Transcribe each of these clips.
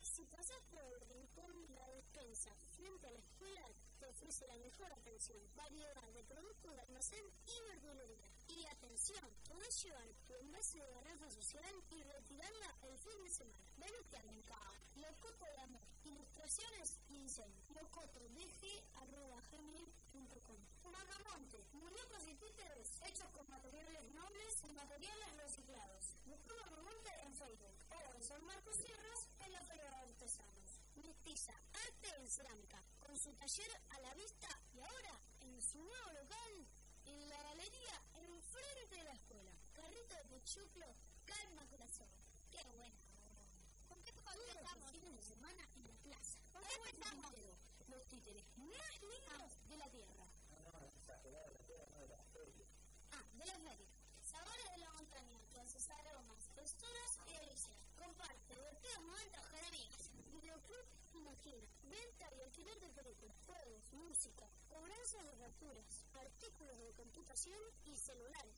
si pasas por el rincón La Despensa frente a la escuela, te ofrece la mejor atención, variedad de productos de almacén y verdulería. Y atención, podés llevar tu envase de social y retirarla el fin de semana. Venite a Mercado, Locoto de Amor, ilustraciones y diseño. Locotodg.com Mamamonte, muñecos y títeres hechos con materiales nobles y materiales reciclados. Busca Mamamonte en Facebook o en San Marcos Sierras Arte en cerámica, con su taller a la vista y ahora en su nuevo local en la galería enfrente de la escuela. Carrito de pochoclo, calma corazón. Qué buena. ¿Con qué empezamos? Fines de semana en la plaza. ¿Con qué empezamos? Los títeres más lindos de la tierra. Venta y alquiler de películas, juegos, música, cobranza de facturas, artículos de computación y celulares.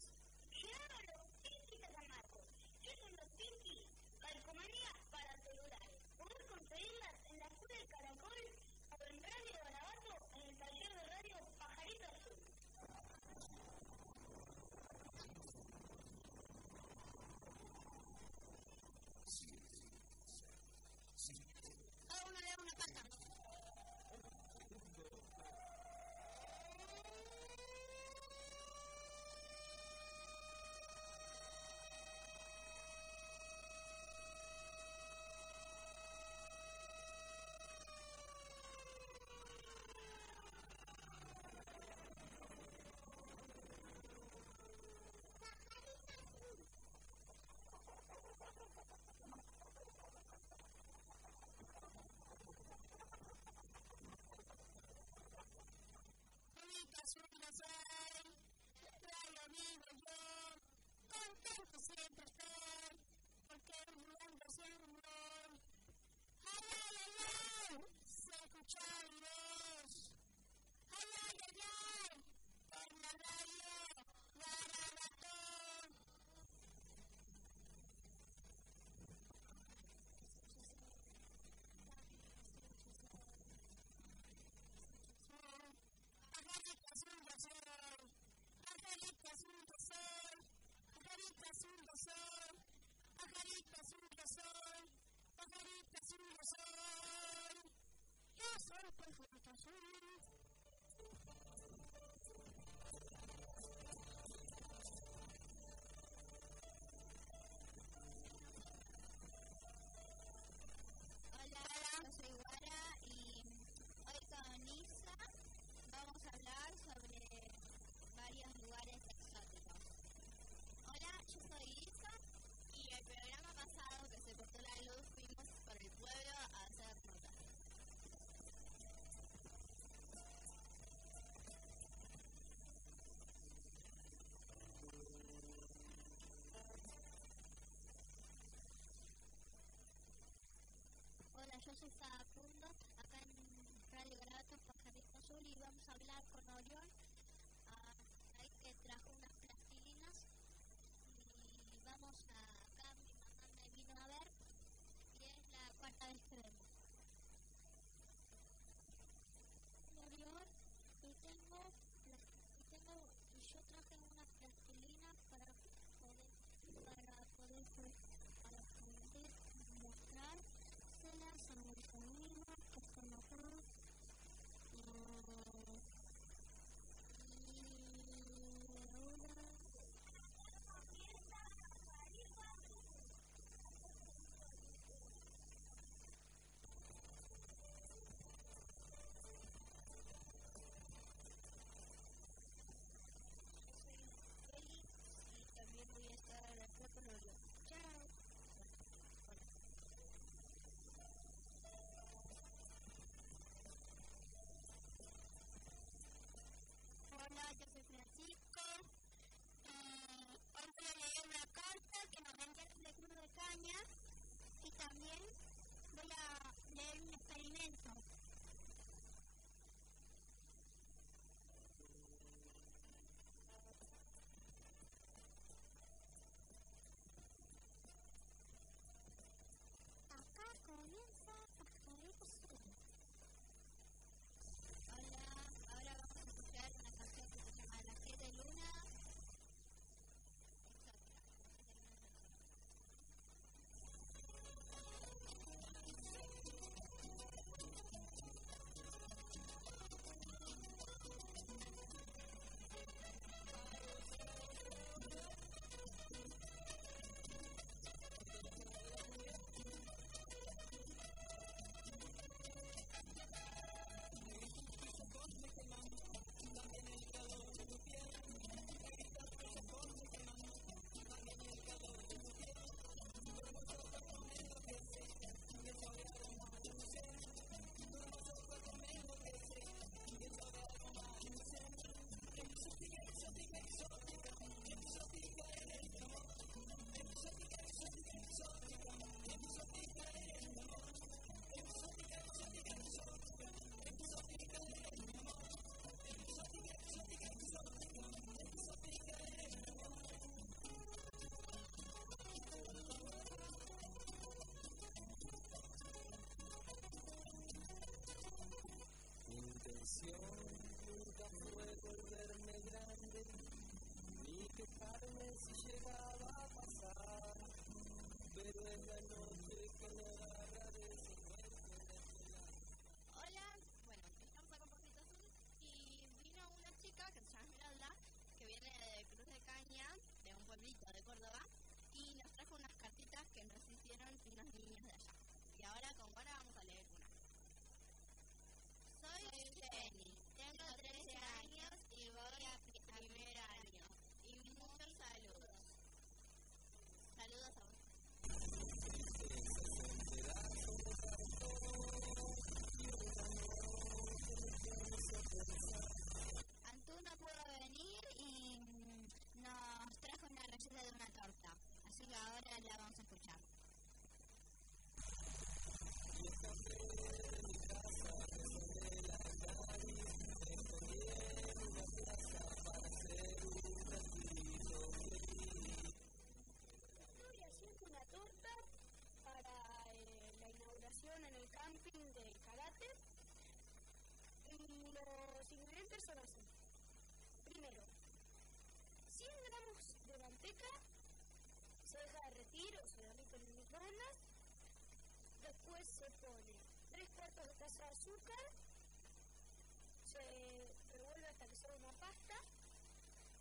Se revuelve hasta que sea una pasta.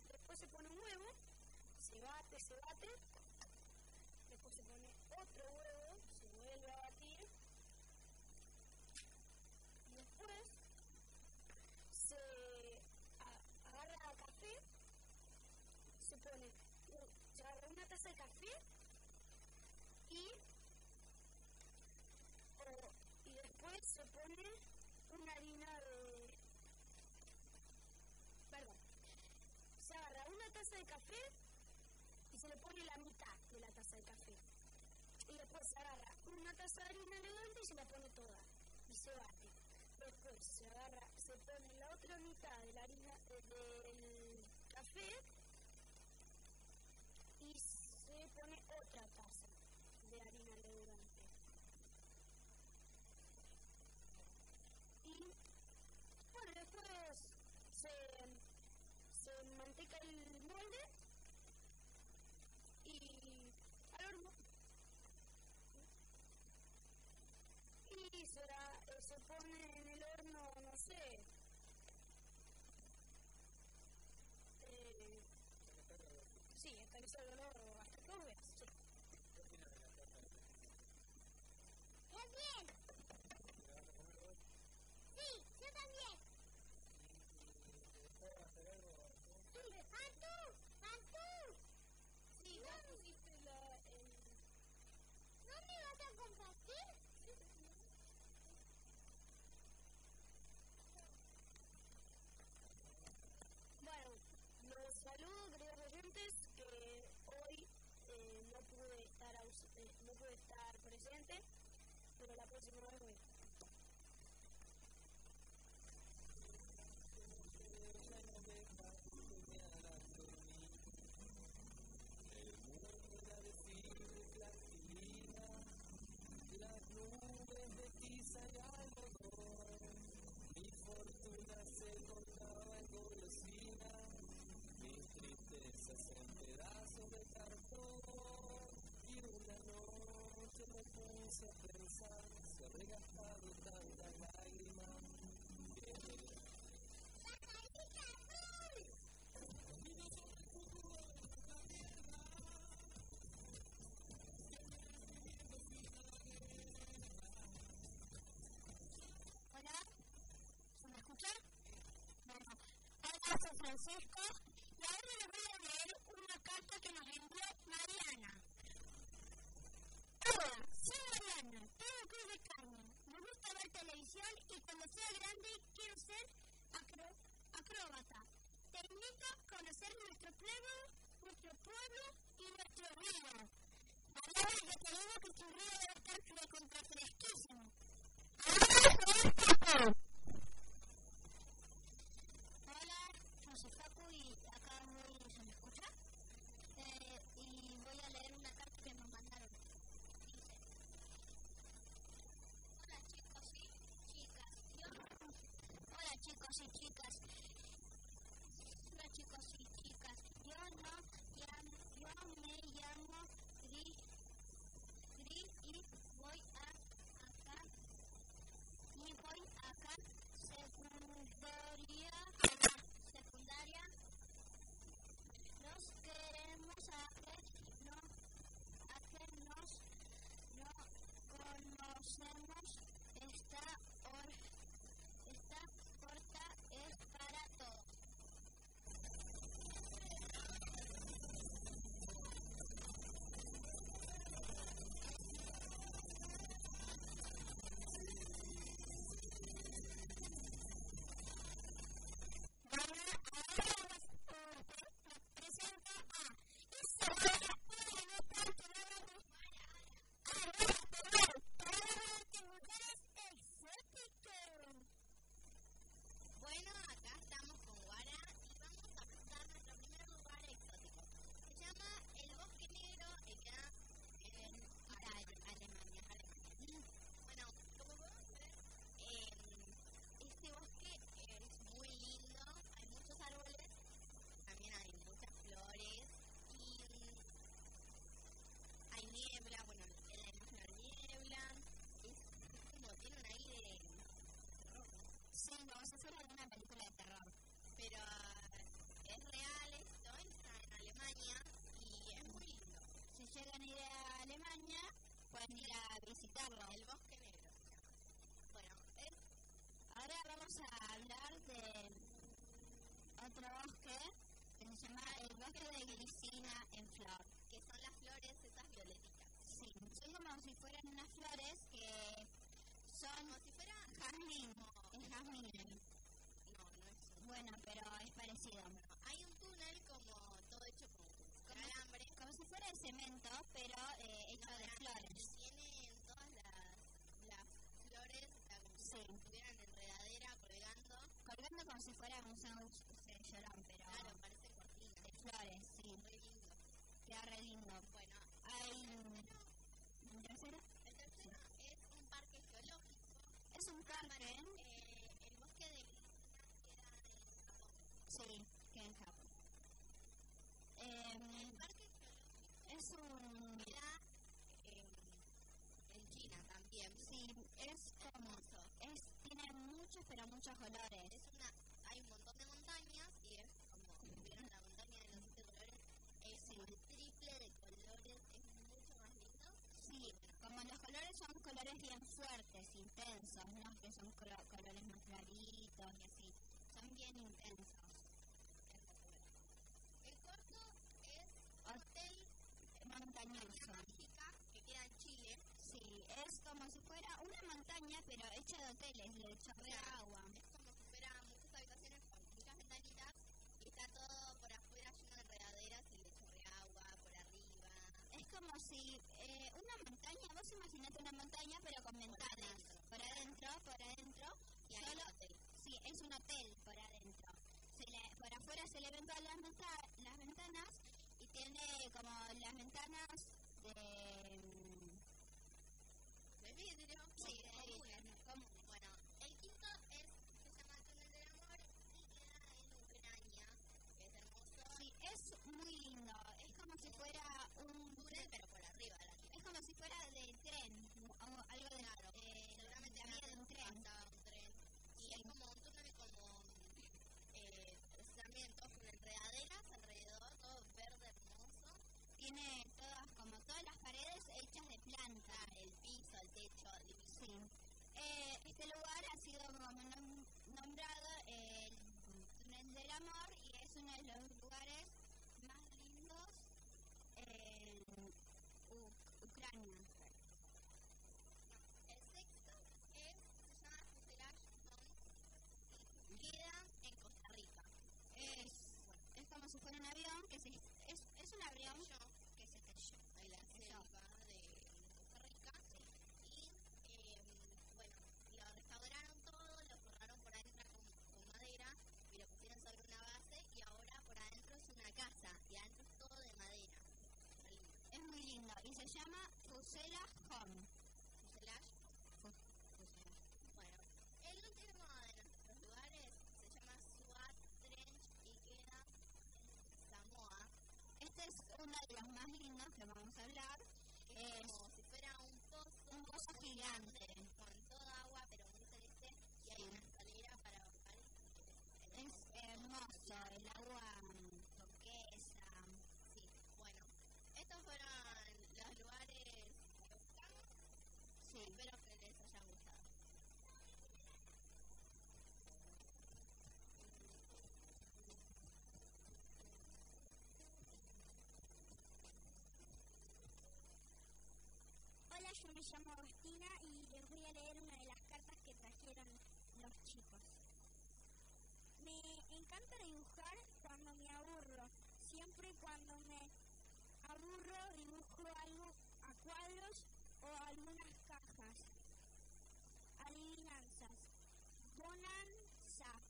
Después se pone un huevo, se bate, se bate. Después se pone otro huevo, se vuelve a batir. Y después se agarra café, se pone, se agarra una taza de café y, y después se pone una harina de... Perdón. Se agarra una de café y se le pone la mitad de la taza de café. Y después se agarra una taza de harina elegante y se la pone toda. Y se bate. Después se agarra, se pone la otra mitad de la harina del café se el molde y al horno. Y será, se pone en el horno, no sé, Sí, hasta que salga el oro, hasta que lo veas, sí. bien. Se tantas lágrimas, que Hola, ¿se me escucha? Bueno, hola, Francisco Cho Eh, una montaña, vos imaginate una montaña pero con ventanas por adentro, por adentro, y solo, sí, es un hotel por adentro. Se por afuera se le ven todas las ventanas y tiene como las ventanas yo me llamo Agustina y les voy a leer una de las cartas que trajeron los chicos. Me encanta dibujar cuando me aburro. Siempre cuando me aburro dibujo algo a cuadros o algunas cajas. Adivinanzas. Bonanza.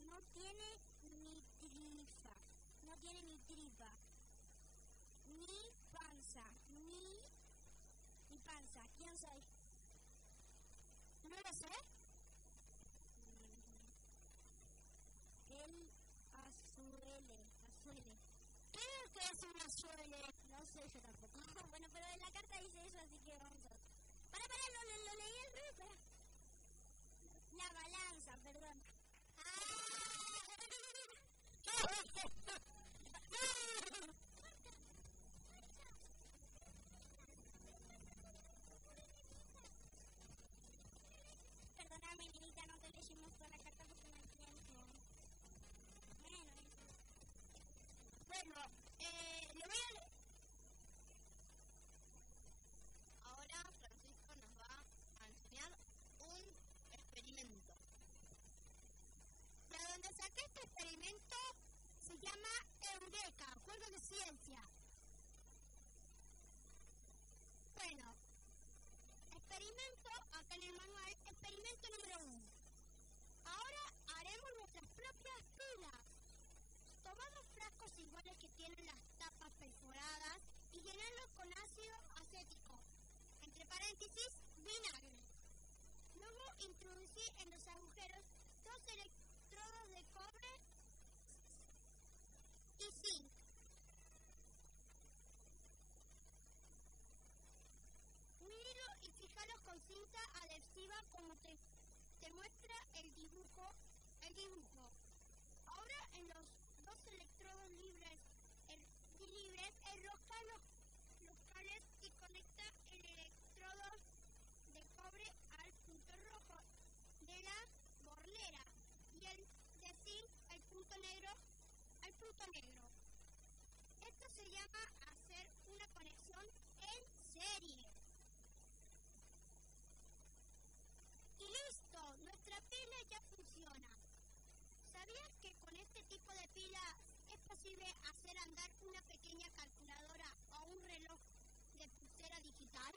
No tiene ni tripa. No tiene ni tripa. Ni panza. Ni ¿Quién soy? No lo sé. El azuele, azuele. Creo que es un azuele. No sé yo tampoco. bueno, pero en la carta dice eso, así que vamos a... Para, para, lo, lo, leí al revés. La balanza, perdón. Esto se llama hacer una conexión en serie. Y listo, nuestra pila ya funciona. ¿Sabías que con este tipo de pila es posible hacer andar una pequeña calculadora o un reloj de pulsera digital?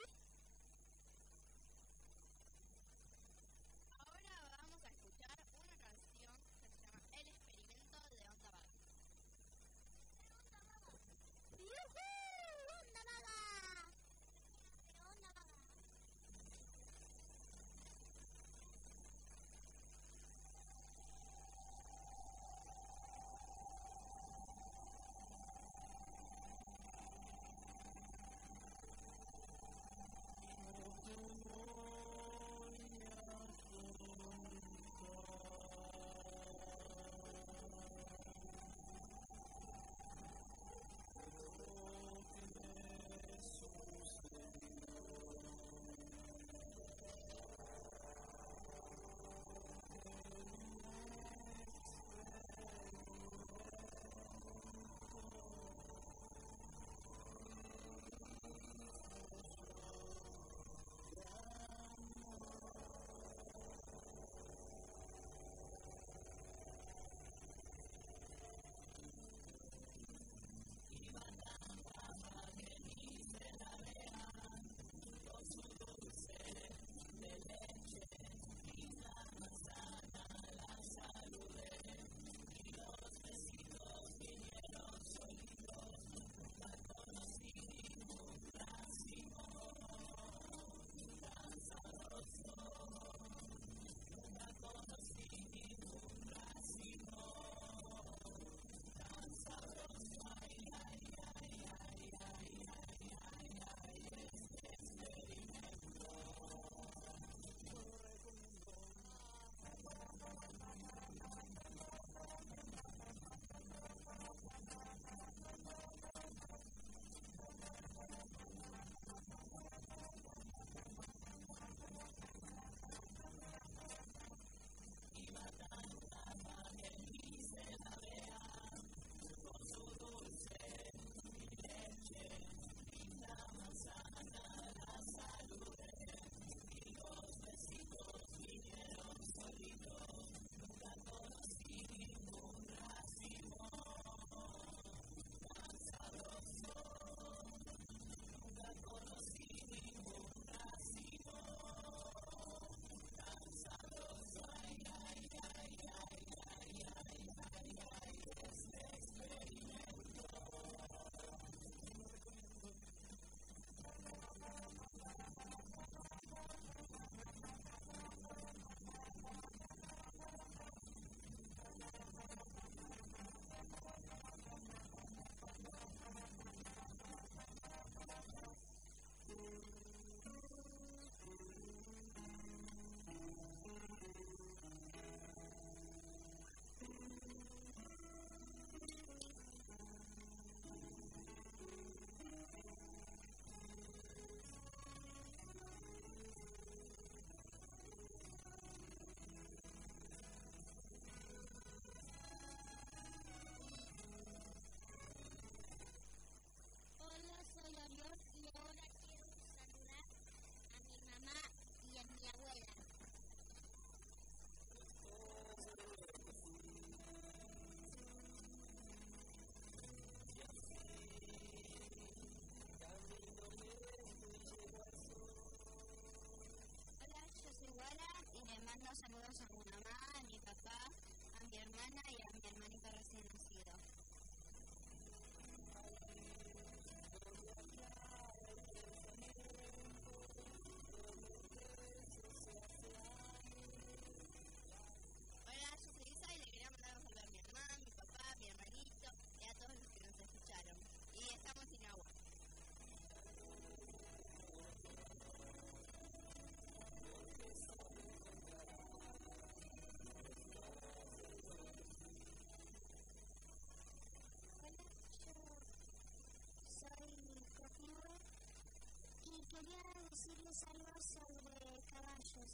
decirles algo sobre caballos.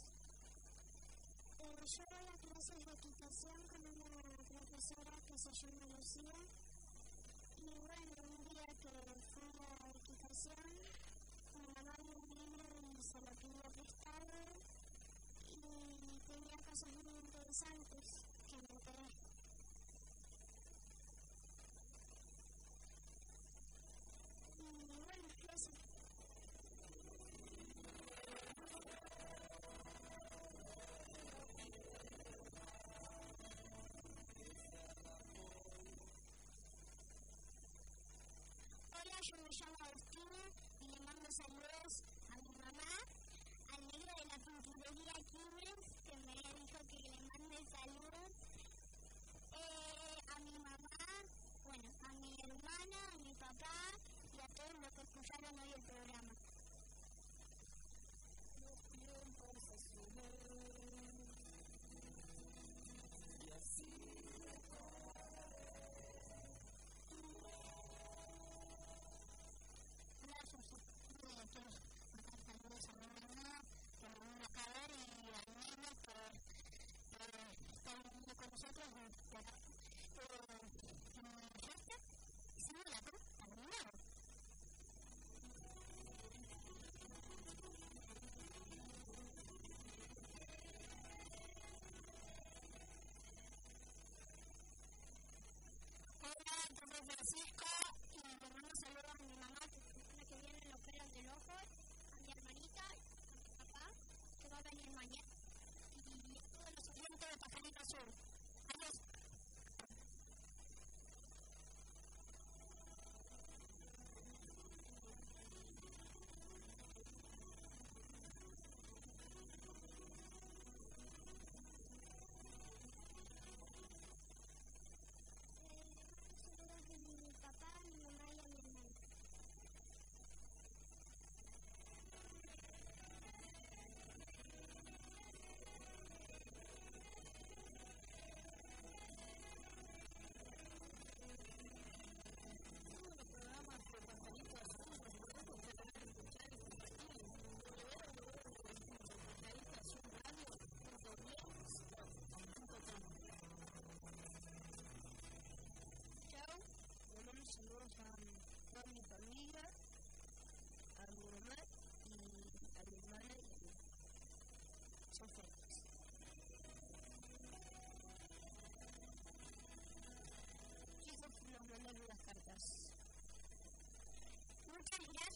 Eh, yo doy a clases de equitación con una profesora que se llama Lucía. Y bueno, un día que fui a equitación, me mandaron un libro y se lo pidió prestado. Y tenía cosas muy interesantes. a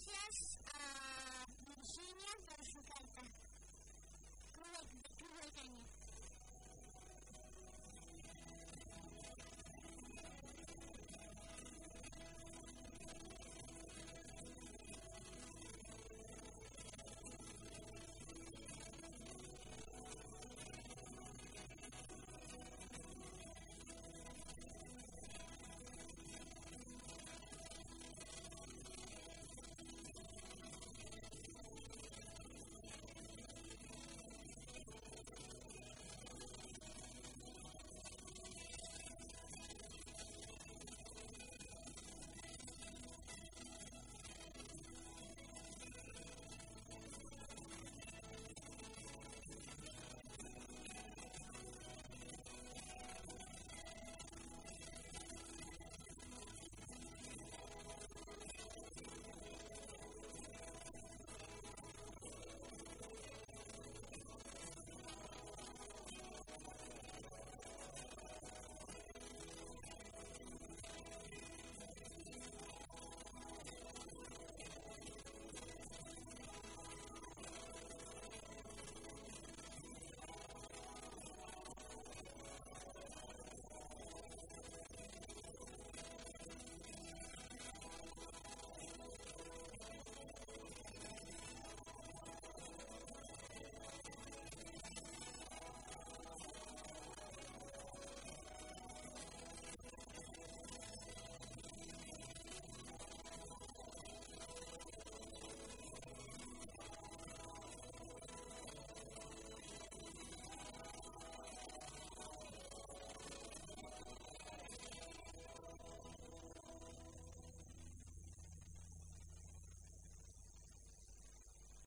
Jesus